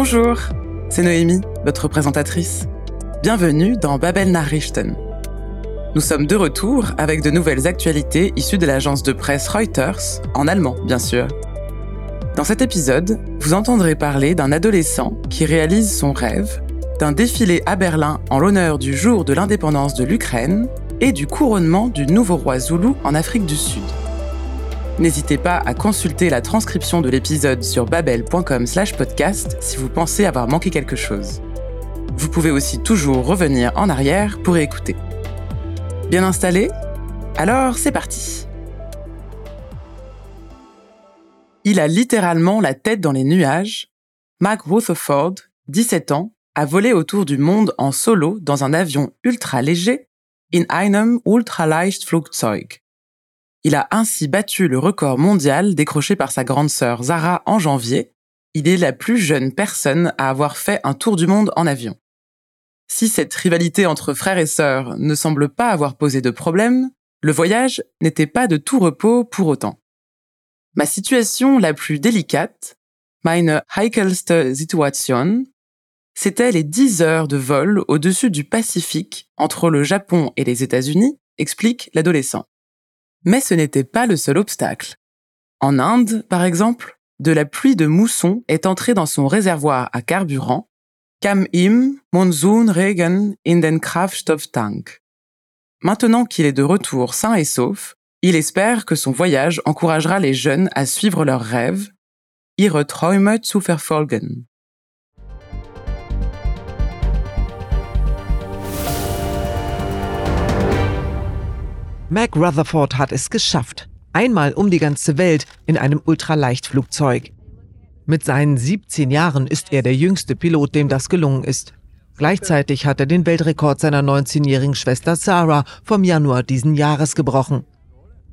Bonjour, c'est Noémie, votre présentatrice. Bienvenue dans Babel Nachrichten. Nous sommes de retour avec de nouvelles actualités issues de l'agence de presse Reuters, en allemand bien sûr. Dans cet épisode, vous entendrez parler d'un adolescent qui réalise son rêve, d'un défilé à Berlin en l'honneur du jour de l'indépendance de l'Ukraine et du couronnement du nouveau roi Zoulou en Afrique du Sud. N'hésitez pas à consulter la transcription de l'épisode sur babel.com/podcast si vous pensez avoir manqué quelque chose. Vous pouvez aussi toujours revenir en arrière pour écouter. Bien installé? Alors c'est parti. Il a littéralement la tête dans les nuages. Mac Rutherford, 17 ans, a volé autour du monde en solo dans un avion ultra léger in einem Ultraleichtflugzeug. Il a ainsi battu le record mondial décroché par sa grande sœur Zara en janvier. Il est la plus jeune personne à avoir fait un tour du monde en avion. Si cette rivalité entre frères et sœurs ne semble pas avoir posé de problème, le voyage n'était pas de tout repos pour autant. Ma situation la plus délicate, meine heikelste Situation, c'était les 10 heures de vol au-dessus du Pacifique entre le Japon et les États-Unis, explique l'adolescent. Mais ce n'était pas le seul obstacle. En Inde, par exemple, de la pluie de mousson est entrée dans son réservoir à carburant, kam im Monsoonregen in den Kraftstofftank. Maintenant qu'il est de retour sain et sauf, il espère que son voyage encouragera les jeunes à suivre leurs rêves, ihre Träume zu verfolgen. Mac Rutherford hat es geschafft. Einmal um die ganze Welt in einem Ultraleichtflugzeug. Mit seinen 17 Jahren ist er der jüngste Pilot, dem das gelungen ist. Gleichzeitig hat er den Weltrekord seiner 19-jährigen Schwester Sarah vom Januar diesen Jahres gebrochen.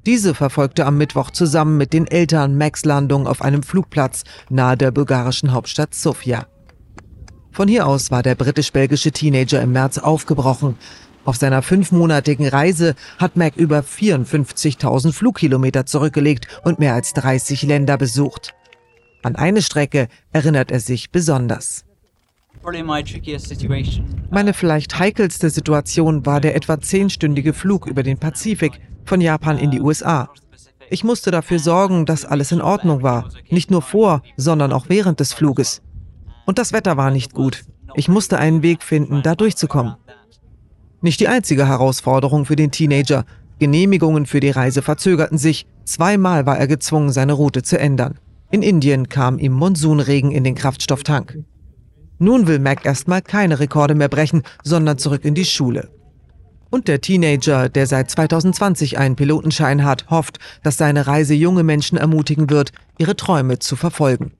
Diese verfolgte am Mittwoch zusammen mit den Eltern Max Landung auf einem Flugplatz nahe der bulgarischen Hauptstadt Sofia. Von hier aus war der britisch-belgische Teenager im März aufgebrochen. Auf seiner fünfmonatigen Reise hat Mac über 54.000 Flugkilometer zurückgelegt und mehr als 30 Länder besucht. An eine Strecke erinnert er sich besonders. Meine vielleicht heikelste Situation war der etwa zehnstündige Flug über den Pazifik von Japan in die USA. Ich musste dafür sorgen, dass alles in Ordnung war, nicht nur vor, sondern auch während des Fluges. Und das Wetter war nicht gut. Ich musste einen Weg finden, da durchzukommen. Nicht die einzige Herausforderung für den Teenager. Genehmigungen für die Reise verzögerten sich. Zweimal war er gezwungen, seine Route zu ändern. In Indien kam ihm Monsunregen in den Kraftstofftank. Nun will Mac erstmal keine Rekorde mehr brechen, sondern zurück in die Schule. Und der Teenager, der seit 2020 einen Pilotenschein hat, hofft, dass seine Reise junge Menschen ermutigen wird, ihre Träume zu verfolgen.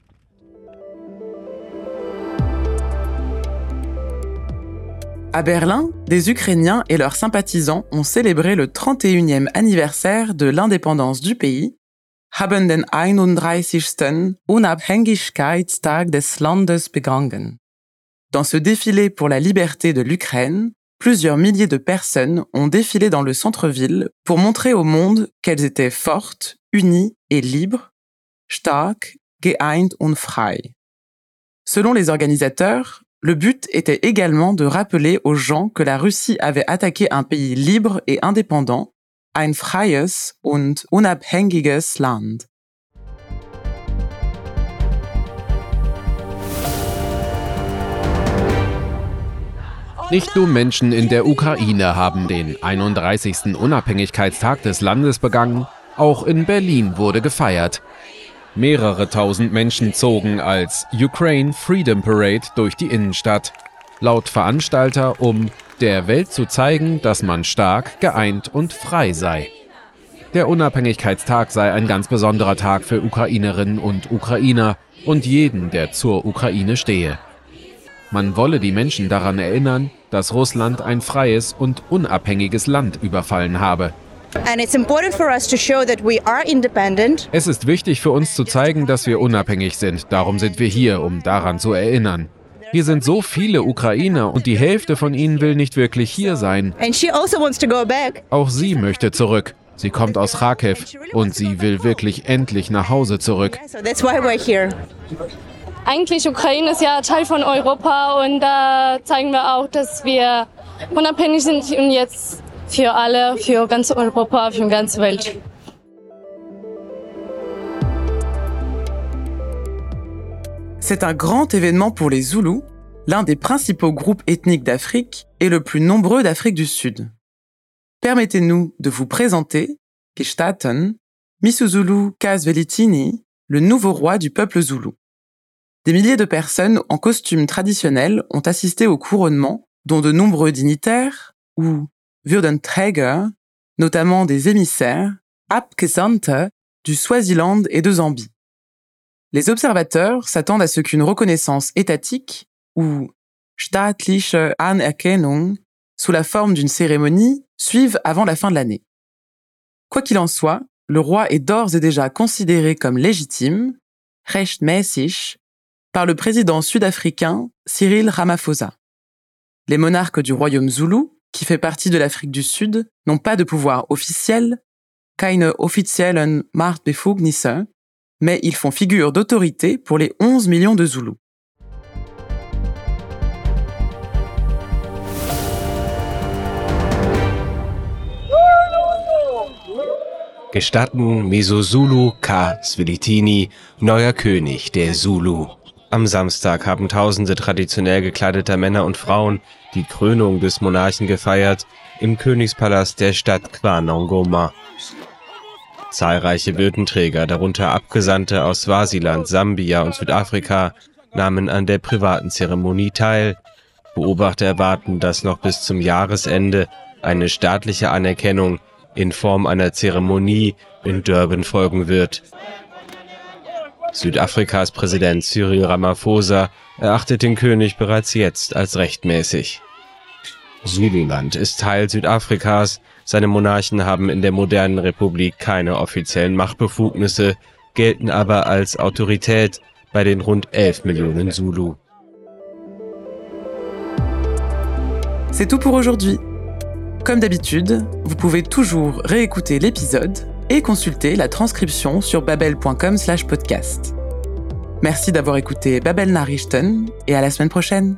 À Berlin, des Ukrainiens et leurs sympathisants ont célébré le 31e anniversaire de l'indépendance du pays, haben den 31. Unabhängigkeitstag des Landes begangen. Dans ce défilé pour la liberté de l'Ukraine, plusieurs milliers de personnes ont défilé dans le centre-ville pour montrer au monde qu'elles étaient fortes, unies et libres, stark, geeint und frei. Selon les organisateurs, le but était également de rappeler aux gens que la Russie avait attaqué un pays libre et indépendant, ein freies und unabhängiges Land. Nicht nur Menschen in der Ukraine haben den 31. Unabhängigkeitstag des Landes begangen, auch in Berlin wurde gefeiert. Mehrere tausend Menschen zogen als Ukraine Freedom Parade durch die Innenstadt. Laut Veranstalter, um der Welt zu zeigen, dass man stark, geeint und frei sei. Der Unabhängigkeitstag sei ein ganz besonderer Tag für Ukrainerinnen und Ukrainer und jeden, der zur Ukraine stehe. Man wolle die Menschen daran erinnern, dass Russland ein freies und unabhängiges Land überfallen habe. Es ist wichtig für uns zu zeigen, dass wir unabhängig sind. Darum sind wir hier, um daran zu erinnern. Hier sind so viele Ukrainer und die Hälfte von ihnen will nicht wirklich hier sein. Also Auch sie möchte zurück. Sie kommt aus Kharkiv und sie will wirklich endlich nach Hause zurück. eigentlich Ukraine ist ja Teil von Europa und da zeigen wir auch, dass wir unabhängig sind und jetzt für alle, für ganz Europa, für die. C'est un grand événement pour les Zoulous, l'un des principaux groupes ethniques d'Afrique et le plus nombreux d'Afrique du Sud. Permettez-nous de vous présenter Kishtaten, Misuzulu Kasvelitini, le nouveau roi du peuple zoulou. Des milliers de personnes en costumes traditionnels ont assisté au couronnement, dont de nombreux dignitaires ou Würdenträger, notamment des émissaires, Abgesandte du Swaziland et de Zambie. Les observateurs s'attendent à ce qu'une reconnaissance étatique ou staatliche Anerkennung sous la forme d'une cérémonie suive avant la fin de l'année. Quoi qu'il en soit, le roi est d'ores et déjà considéré comme légitime, rechtmäßig, par le président sud-africain Cyril Ramaphosa. Les monarques du royaume zoulou, qui fait partie de l'Afrique du Sud, n'ont pas de pouvoir officiel, keine offiziellen Machtbefugnisse, mais ils font figure d'autorité pour les 11 millions de Zoulous. Gestatten Mesozulu K. Svelitini, neuer König der Zulu. Am Samstag haben tausende traditionell gekleideter Männer und Frauen die Krönung des Monarchen gefeiert im Königspalast der Stadt Kwanongoma. Zahlreiche Würdenträger, darunter Abgesandte aus Swasiland, Sambia und Südafrika, nahmen an der privaten Zeremonie teil. Beobachter erwarten, dass noch bis zum Jahresende eine staatliche Anerkennung in Form einer Zeremonie in Durban folgen wird. Südafrikas Präsident Cyril Ramaphosa erachtet den König bereits jetzt als rechtmäßig. Zululand ist Teil Südafrikas, seine Monarchen haben in der modernen Republik keine offiziellen Machtbefugnisse, gelten aber als Autorität bei den rund 11 Millionen Zulu. C'est tout pour aujourd'hui. Comme d'habitude, vous pouvez toujours réécouter l'épisode et consulter la transcription sur babel.com/podcast. Merci d'avoir écouté Babel Narichten et à la semaine prochaine.